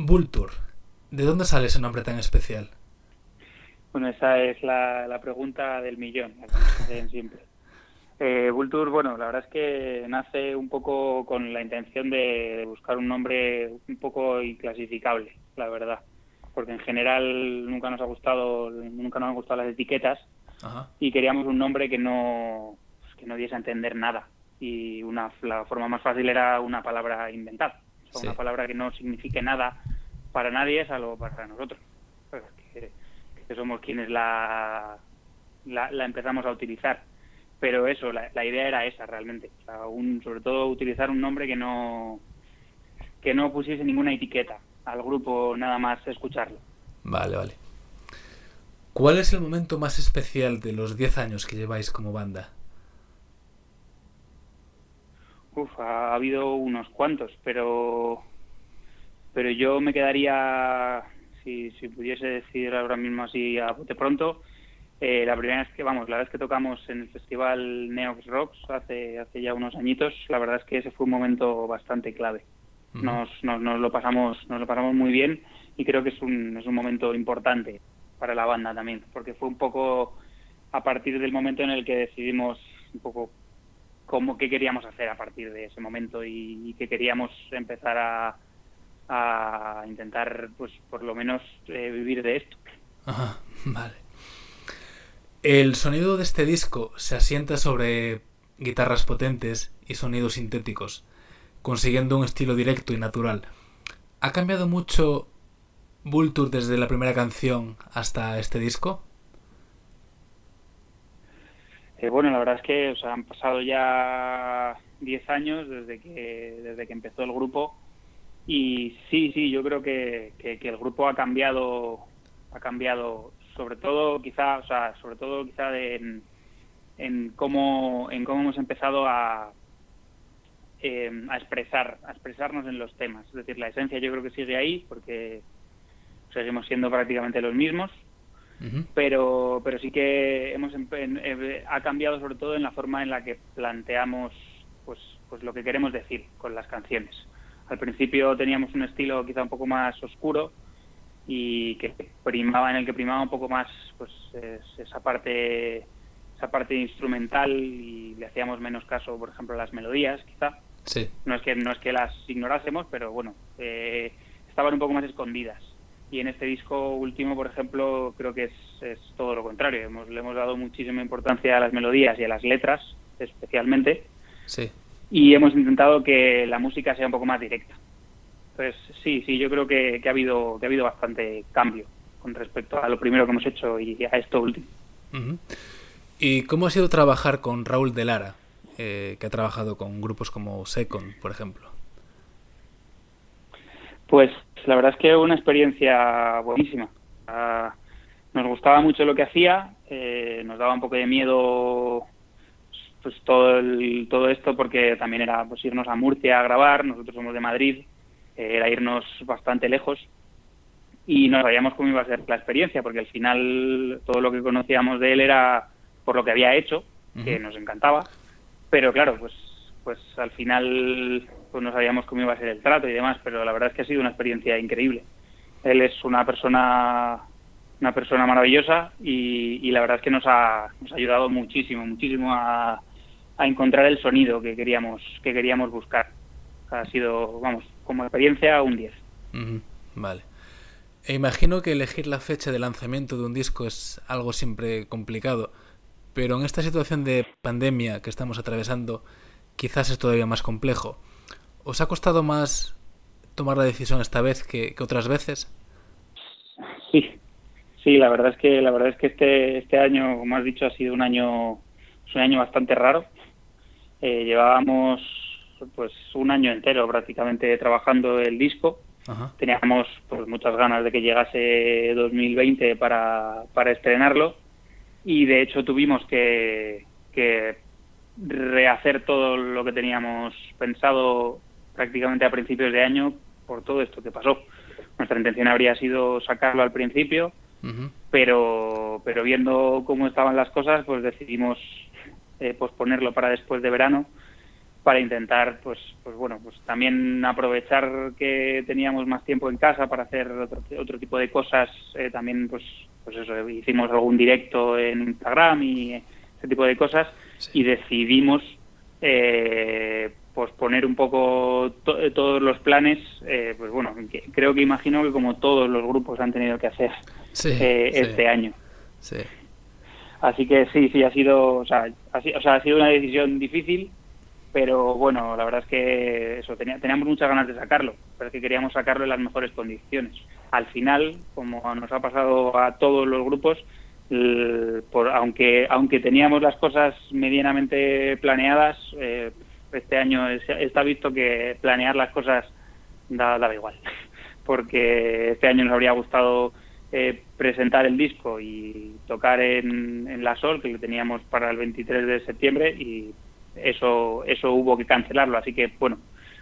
Vulture, ¿de dónde sale ese nombre tan especial? Bueno, esa es la, pregunta del millón, la siempre. Eh, Vulture, bueno, la verdad es que nace un poco con la intención de buscar un nombre un poco inclasificable, la verdad, porque en general nunca nos ha gustado, nunca nos han gustado las etiquetas y queríamos un nombre que no que no diese a entender nada y una la forma más fácil era una palabra inventada, una palabra que no signifique nada para nadie salvo para nosotros, que, somos quienes la, la, empezamos a utilizar. Pero eso, la, idea era esa realmente, sobre todo utilizar un nombre que no que no pusiese ninguna etiqueta al grupo, nada más escucharlo. Vale, vale. ¿Cuál es el momento más especial de los 10 años que lleváis como banda? Uf, ha habido unos cuantos, pero pero yo me quedaría, si, si pudiese decir ahora mismo así a bote pronto, eh, la primera vez que, vamos, la vez que tocamos en el festival Neox Rocks hace, hace ya unos añitos, la verdad es que ese fue un momento bastante clave. Nos, nos, nos, lo pasamos, nos lo pasamos muy bien y creo que es un, es un momento importante para la banda también, porque fue un poco a partir del momento en el que decidimos un poco cómo qué queríamos hacer a partir de ese momento y, que queríamos empezar a, a, intentar pues por lo menos eh, vivir de esto. Ajá, vale. El sonido de este disco se asienta sobre guitarras potentes y sonidos sintéticos consiguiendo un estilo directo y natural. Ha cambiado mucho Vulture desde la primera canción hasta este disco eh, bueno, la verdad es que o han pasado ya 10 años desde que, desde que empezó el grupo y sí, sí, yo creo que, que, el grupo ha cambiado, ha cambiado sobre todo quizá, o sea, sobre todo quizá en, en cómo, en cómo hemos empezado a, eh, a expresar, a expresarnos en los temas. Es decir, la esencia yo creo que sigue ahí porque seguimos siendo prácticamente los mismos, pero, pero sí que hemos eh, ha cambiado sobre todo en la forma en la que planteamos pues, pues lo que queremos decir con las canciones. Al principio teníamos un estilo quizá un poco más oscuro y que primaba en el que primaba un poco más pues esa parte esa parte instrumental y le hacíamos menos caso por ejemplo a las melodías quizá sí. no es que no es que las ignorásemos pero bueno eh, estaban un poco más escondidas y en este disco último, por ejemplo, creo que es, todo lo contrario. Hemos, le hemos dado muchísima importancia a las melodías y a las letras, especialmente. Sí. Y hemos intentado que la música sea un poco más directa. Entonces, sí, sí, yo creo que, ha, habido, que ha habido bastante cambio con respecto a lo primero que hemos hecho y a esto último. ¿Y cómo ha sido trabajar con Raúl de Lara, eh, que ha trabajado con grupos como Second, por ejemplo? Pues la verdad es que una experiencia buenísima. nos gustaba mucho lo que hacía, eh, nos daba un poco de miedo pues todo todo esto porque también era pues irnos a Murcia a grabar, nosotros somos de Madrid, eh, era irnos bastante lejos y no sabíamos cómo iba a ser la experiencia porque al final todo lo que conocíamos de él era por lo que había hecho, que nos encantaba, pero claro, pues pues al final pues no sabíamos cómo iba a ser el trato y demás, pero la verdad es que ha sido una experiencia increíble. Él es una persona una persona maravillosa y, la verdad es que nos ha, nos ha ayudado muchísimo, muchísimo a, a, encontrar el sonido que queríamos que queríamos buscar. Ha sido, vamos, como experiencia un 10. Vale. E imagino que elegir la fecha de lanzamiento de un disco es algo siempre complicado, pero en esta situación de pandemia que estamos atravesando, quizás es todavía más complejo. ¿Os ha costado más tomar la decisión esta vez que, otras veces? Sí, sí, la verdad es que la verdad es que este este año, como has dicho, ha sido un año un año bastante raro. Eh, llevábamos pues un año entero prácticamente trabajando el disco. Teníamos pues muchas ganas de que llegase 2020 para, para estrenarlo y de hecho tuvimos que, que rehacer todo lo que teníamos pensado prácticamente a principios de año por todo esto que pasó. Nuestra intención habría sido sacarlo al principio, pero, pero viendo cómo estaban las cosas, pues decidimos eh, posponerlo para después de verano para intentar, pues, pues bueno, pues también aprovechar que teníamos más tiempo en casa para hacer otro, otro tipo de cosas. Eh, también, pues, pues eso, hicimos algún directo en Instagram y ese tipo de cosas y decidimos eh, pues poner un poco todos los planes, eh, pues bueno, creo que imagino que como todos los grupos han tenido que hacer eh, este año. Así que sí, sí, ha sido, o sea, o sea, ha sido una decisión difícil, pero bueno, la verdad es que eso, teníamos muchas ganas de sacarlo, pero es que queríamos sacarlo en las mejores condiciones. Al final, como nos ha pasado a todos los grupos, por, aunque aunque teníamos las cosas medianamente planeadas, eh, este año está visto que planear las cosas da, da igual, porque este año nos habría gustado eh, presentar el disco y tocar en, en La Sol, que lo teníamos para el 23 de septiembre, y eso, eso hubo que cancelarlo. Así que, bueno,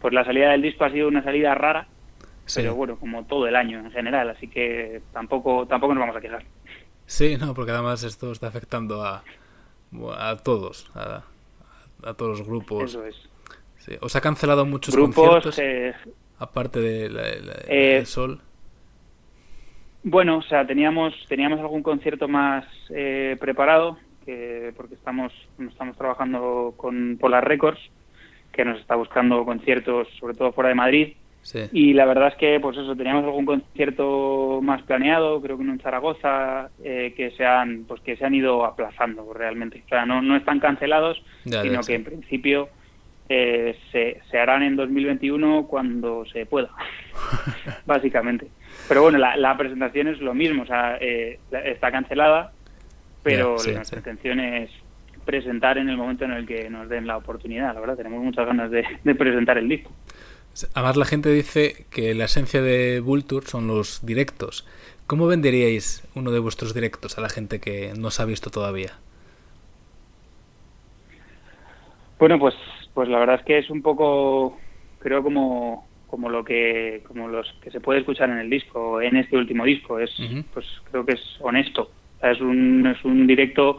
pues la salida del disco ha sido una salida rara, pero bueno, como todo el año en general, así que tampoco, tampoco nos vamos a quejar. Sí, no, porque además esto está afectando a, a todos, a, a todos los grupos. Eso es. Sí. ¿Os ha cancelado muchos conciertos? Eh, aparte de la, eh, Sol. Bueno, o sea, teníamos teníamos algún concierto más eh, preparado porque estamos, estamos trabajando con Polar Records, que nos está buscando conciertos, sobre todo fuera de Madrid. Y la verdad es que, pues eso, teníamos algún concierto más planeado, creo que en Zaragoza, eh, que se han, pues que se han ido aplazando realmente. O sea, no, no están cancelados, sino que en principio eh, se, se harán en 2021 cuando se pueda, básicamente. Pero bueno, la, la, presentación es lo mismo, o sea, eh, está cancelada, pero la intención es presentar en el momento en el que nos den la oportunidad, la verdad, tenemos muchas ganas de, presentar el disco. Además la gente dice que la esencia de Vulture son los directos. ¿Cómo venderíais uno de vuestros directos a la gente que no se ha visto todavía? Bueno, pues, pues la verdad es que es un poco, creo como, como lo que, como los que se puede escuchar en el disco, en este último disco, es, pues creo que es honesto, es un, es un directo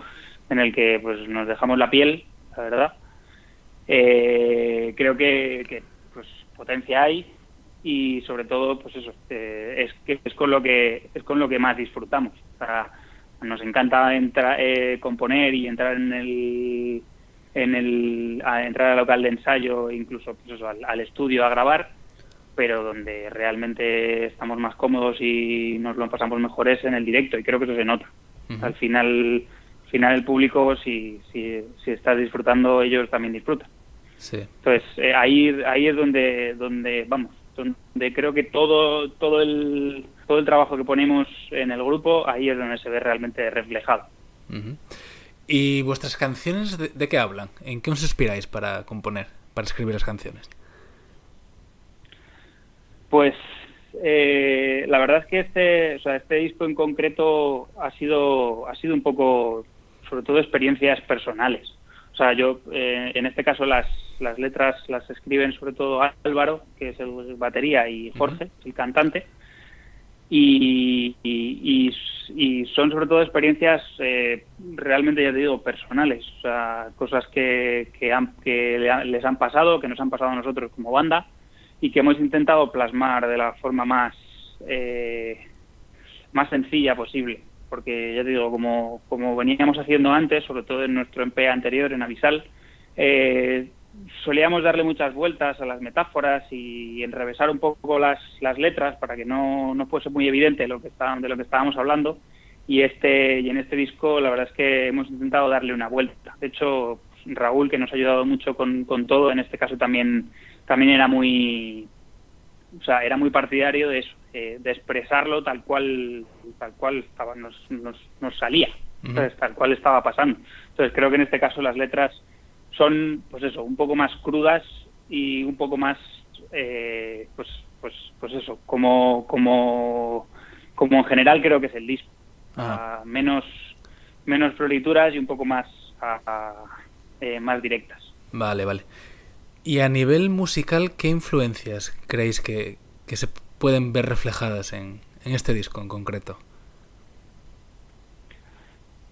en el que pues nos dejamos la piel, la verdad. Eh, creo que, potencia hay y sobre todo pues eso eh, es que es con lo que es con lo que más disfrutamos. nos encanta entrar, eh, componer y entrar en el en el a entrar al local de ensayo, incluso pues al estudio a grabar pero donde realmente estamos más cómodos y nos lo pasamos mejor es en el directo y creo que eso se nota. Al final, final el público, si, si, si estás disfrutando, ellos también disfrutan. Entonces, eh, ahí, ahí es donde, donde, vamos, donde creo que todo, todo, el, todo el trabajo que ponemos en el grupo, ahí es donde se ve realmente reflejado. ¿Y vuestras canciones de, de, qué hablan? ¿En qué os inspiráis para componer, para escribir las canciones? Pues eh, la verdad es que este, o sea, este disco en concreto ha sido, ha sido un poco, sobre todo, experiencias personales. O sea, yo, eh, en este caso, las, las letras las escriben sobre todo Álvaro, que es el batería, y Jorge, el cantante. Y, y, y, son sobre todo experiencias eh, realmente, ya te digo, personales. O sea, cosas que, que, han, que les han pasado, que nos han pasado a nosotros como banda y que hemos intentado plasmar de la forma más eh, más sencilla posible porque ya te digo como, como veníamos haciendo antes sobre todo en nuestro MP anterior en Avisal eh, solíamos darle muchas vueltas a las metáforas y enrevesar un poco las, las letras para que no, no fuese muy evidente lo que está, de lo que estábamos hablando. Y este y en este disco la verdad es que hemos intentado darle una vuelta. De hecho Raúl que nos ha ayudado mucho con, con todo en este caso también también era muy o sea era muy partidario de eso de expresarlo tal cual tal cual estaba nos, nos, salía tal cual estaba pasando. Entonces creo que en este caso las letras son pues eso un poco más crudas y un poco más eh, pues pues pues eso como como como en general creo que es el disco. Menos menos florituras y un poco más eh, más directas. Vale vale y a nivel musical, ¿qué influencias creéis que, se pueden ver reflejadas en, este disco en concreto?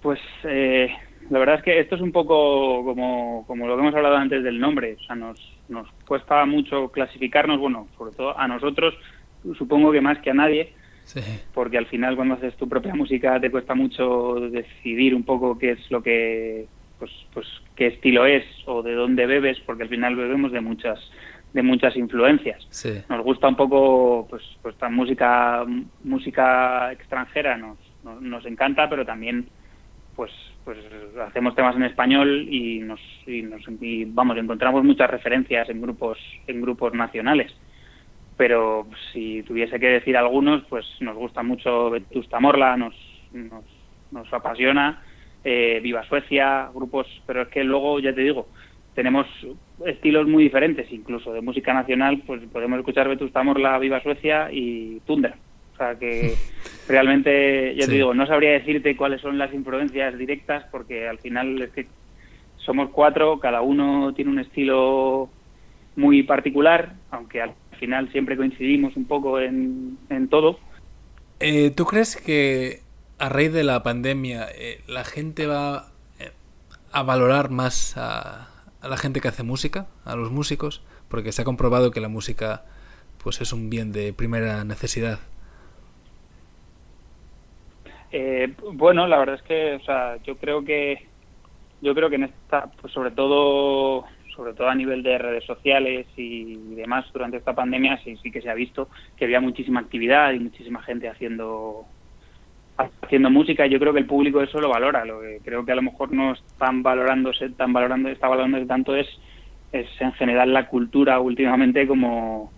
Pues eh, la verdad es que esto es un poco como, como lo que hemos hablado antes del nombre. O sea, nos, nos cuesta mucho clasificarnos, bueno, sobre todo a nosotros, supongo que más que a nadie, porque al final cuando haces tu propia música te cuesta mucho decidir un poco qué es lo que, pues, pues qué estilo es o de dónde bebes, porque al final bebemos de muchas de muchas influencias. Nos gusta un poco, pues, pues esta música música extranjera nos, nos, encanta, pero también pues pues hacemos temas en español y nos, y nos vamos encontramos muchas referencias en grupos en grupos nacionales. Pero si tuviese que decir algunos pues nos gusta mucho Vetusta Morla nos nos, nos apasiona eh, Viva Suecia grupos pero es que luego ya te digo tenemos estilos muy diferentes, incluso de música nacional, pues podemos escuchar Vetusta Morla, Viva Suecia y Tundra. O sea que realmente, ya te digo, no sabría decirte cuáles son las influencias directas porque al final es que somos cuatro, cada uno tiene un estilo muy particular, aunque al final siempre coincidimos un poco en, todo. Eh, ¿Tú crees que a raíz de la pandemia eh, la gente va eh, a valorar más a, a la gente que hace música, a los músicos, porque se ha comprobado que la música pues es un bien de primera necesidad. Eh, bueno, la verdad es que, o sea, yo creo que yo creo que en esta, pues sobre todo sobre todo a nivel de redes sociales y demás durante esta pandemia sí, sí que se ha visto que había muchísima actividad y muchísima gente haciendo haciendo música yo creo que el público eso lo valora. Lo que creo que a lo mejor no están valorándose tan valorando está valorándose tanto es es en general la cultura últimamente como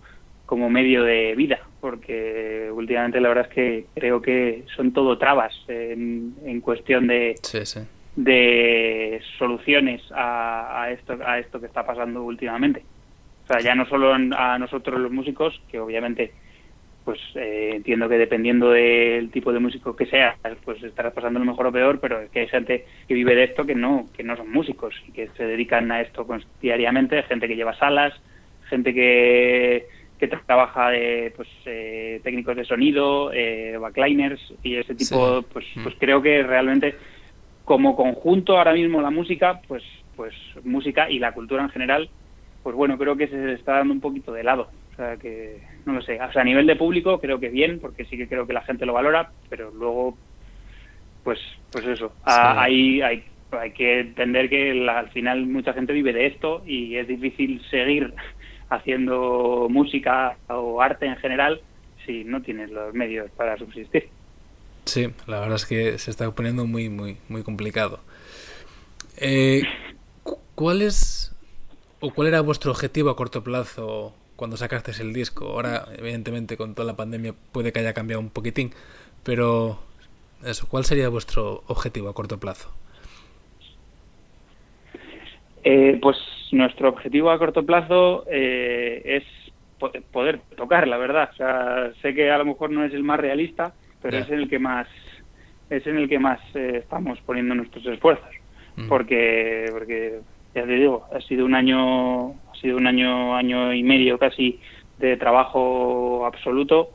como medio de vida porque últimamente la verdad es que creo que son todo trabas en, en cuestión de de soluciones a, a esto a esto que está pasando últimamente. O sea ya no solo a nosotros los músicos que obviamente pues eh, entiendo que dependiendo del tipo de músico que sea, pues estarás pasando lo mejor o peor, pero es que hay gente que vive de esto que no, que no son músicos y que se dedican a esto diariamente, gente que lleva salas, gente que, que trabaja de pues, eh, técnicos de sonido, eh, backliners y ese tipo, pues, mm. pues creo que realmente como conjunto ahora mismo la música, pues, pues música y la cultura en general, pues bueno, creo que se está dando un poquito de lado sea que, no lo sé. O sea, a nivel de público creo que bien, porque sí que creo que la gente lo valora, pero luego, pues, pues eso. hay, hay, hay que entender que al final mucha gente vive de esto y es difícil seguir haciendo música o arte en general si no tienes los medios para subsistir. Sí, la verdad es que se está poniendo muy, muy, muy complicado. Eh, ¿Cuál es o cuál era vuestro objetivo a corto plazo cuando sacaste el disco. Ahora, evidentemente, con toda la pandemia puede que haya cambiado un poquitín, pero eso, ¿cuál sería vuestro objetivo a corto plazo? Eh, pues nuestro objetivo a corto plazo eh, es poder tocar, la verdad. O sea, sé que a lo mejor no es el más realista, pero es en el que más es en el que más eh, estamos poniendo nuestros esfuerzos, porque porque ya te digo, ha sido un año ha sido un año, año y medio casi de trabajo absoluto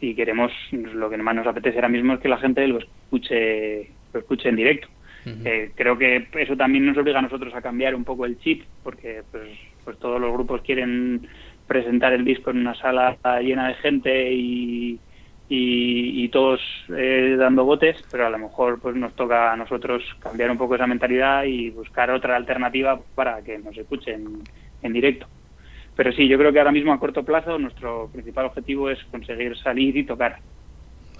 y queremos, lo que más nos apetece ahora mismo es que la gente lo escuche, lo escuche en directo. Eh, creo que eso también nos obliga a nosotros a cambiar un poco el chip, porque pues, pues todos los grupos quieren presentar el disco en una sala llena de gente y, y, todos eh, dando botes, pero a lo mejor pues nos toca a nosotros cambiar un poco esa mentalidad y buscar otra alternativa para que nos escuchen en directo. Pero sí, yo creo que ahora mismo a corto plazo nuestro principal objetivo es conseguir salir y tocar.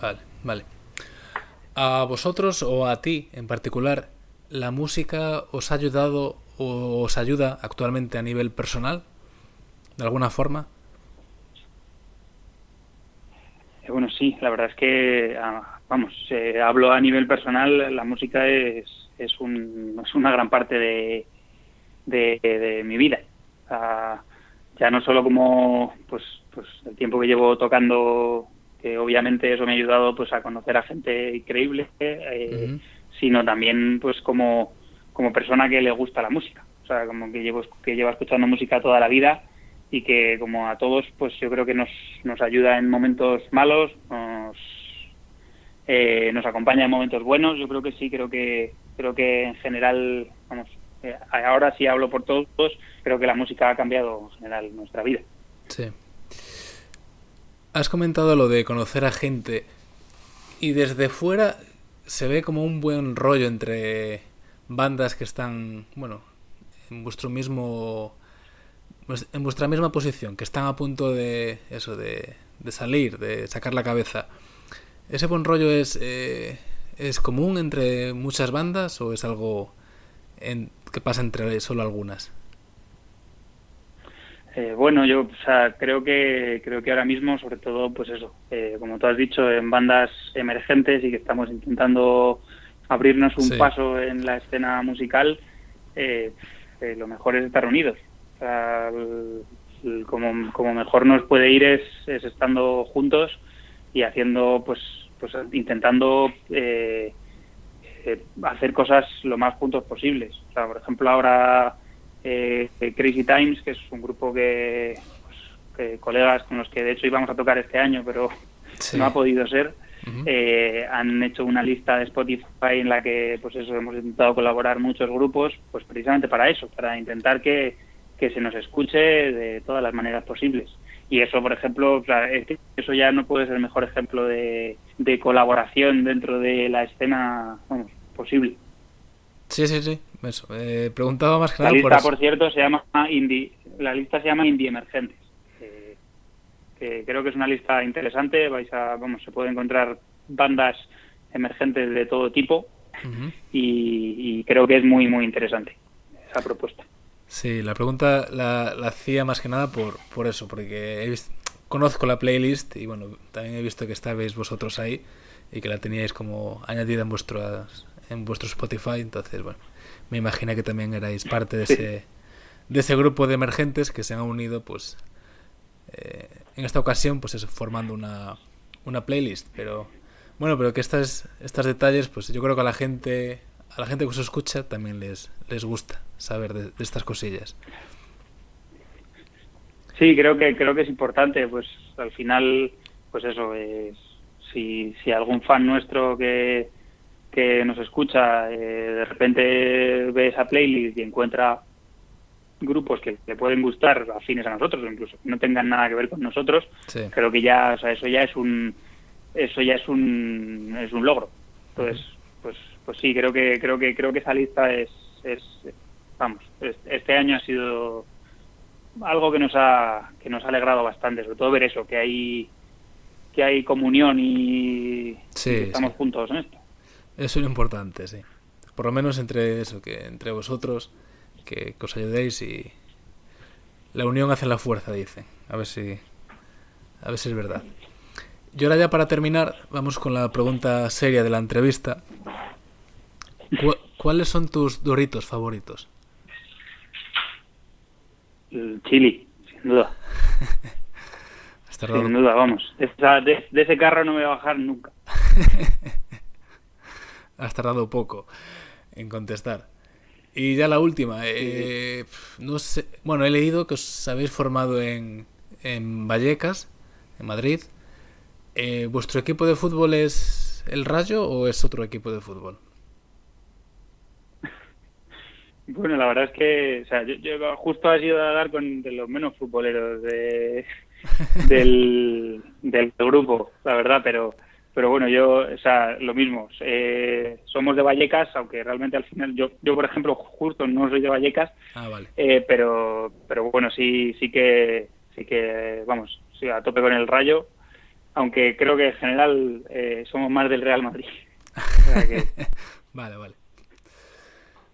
Vale, vale. ¿A vosotros o a ti en particular la música os ha ayudado o os ayuda actualmente a nivel personal? ¿De alguna forma? Eh, bueno, sí, la verdad es que, ah, vamos, hablo a nivel personal, la música es, es, un, es una gran parte de, de mi vida ya no solo como pues, pues el tiempo que llevo tocando, que obviamente eso me ha ayudado pues a conocer a gente increíble, eh, sino también pues como, como persona que le gusta la música. O sea, como que llevo que lleva escuchando música toda la vida y que como a todos pues yo creo que nos, nos ayuda en momentos malos, nos, eh, nos acompaña en momentos buenos. Yo creo que sí, creo que Creo que en general, vamos, eh, ahora sí hablo por todos, creo que la música ha cambiado en general nuestra vida. Sí. Has comentado lo de conocer a gente y desde fuera se ve como un buen rollo entre bandas que están, bueno, en vuestro mismo pues, en vuestra misma posición, que están a punto de eso, de, de salir, de sacar la cabeza. ¿Ese buen rollo es, eh, es común entre muchas bandas o es algo en, que pasa entre solo algunas? Eh, bueno, yo o sea, creo que creo que ahora mismo, sobre todo, pues eso, eh, como tú has dicho, en bandas emergentes y que estamos intentando abrirnos un paso en la escena musical, eh, lo mejor es estar unidos. Sea, como, como mejor nos puede ir es, es estando juntos y haciendo, pues, pues intentando hacer cosas lo más juntos posibles. O sea, por ejemplo, ahora eh, Crazy Times, que es un grupo que, pues, colegas con los que de hecho íbamos a tocar este año, pero no ha podido ser. eh, han hecho una lista de Spotify en la que pues eso hemos intentado colaborar muchos grupos pues precisamente para eso para intentar que, que se nos escuche de todas las maneras posibles y eso por ejemplo o sea, eso ya no puede ser el mejor ejemplo de, de colaboración dentro de la escena vamos, posible Sí, sí, sí. Eso. Eh, preguntaba más claro. La lista, por, cierto, se llama Indie. La lista se llama Indie Emergentes. que creo que es una lista interesante. Vais a, vamos, se puede encontrar bandas emergentes de todo tipo y, creo que es muy, muy interesante esa propuesta. Sí, la pregunta la, la hacía más que nada por, por eso, porque he visto, conozco la playlist y bueno, también he visto que estabais vosotros ahí y que la teníais como añadida en vuestras en vuestro Spotify, entonces, bueno, me imagino que también erais parte de ese, de ese grupo de emergentes que se han unido, pues, eh, en esta ocasión, pues eso, formando una, una playlist, pero, bueno, pero que estas, estos detalles, pues yo creo que a la gente, a la gente que os escucha también les, les gusta saber de, estas cosillas. Sí, creo que creo que es importante, pues al final, pues eso, es, si, si algún fan nuestro que, que nos escucha, eh, de repente ve esa playlist y encuentra grupos que le pueden gustar afines a nosotros o incluso que no tengan nada que ver con nosotros, creo que ya, o sea, eso ya es un eso ya es un es un logro. Entonces, pues pues sí, creo que creo que creo que esa lista es es vamos, este año ha sido algo que nos ha que nos ha alegrado bastante, sobre todo ver eso, que hay que hay comunión y, estamos juntos en esto. Eso es lo importante, sí. Por lo menos entre eso, que entre vosotros, que, os ayudéis y la unión hace la fuerza, dicen. A ver si, a ver si es verdad. Y ahora ya para terminar, vamos con la pregunta seria de la entrevista. ¿Cuáles son tus doritos favoritos? Chili, sin duda. sin duda, vamos. De, de, ese carro no me voy a bajar nunca. has tardado poco en contestar. Y ya la última, eh, no sé, bueno, he leído que os habéis formado en, en Vallecas, en Madrid. Eh, ¿Vuestro equipo de fútbol es el Rayo o es otro equipo de fútbol? Bueno, la verdad es que, o sea, yo, justo has ido a dar con de los menos futboleros de, del, del grupo, la verdad, pero pero bueno, yo, o sea, lo mismo, eh, somos de Vallecas, aunque realmente al final, yo, yo por ejemplo, justo no soy de Vallecas, ah, vale. eh, pero, pero bueno, sí, sí que, sí que, vamos, sí, a tope con el Rayo, aunque creo que en general eh, somos más del Real Madrid. vale, vale.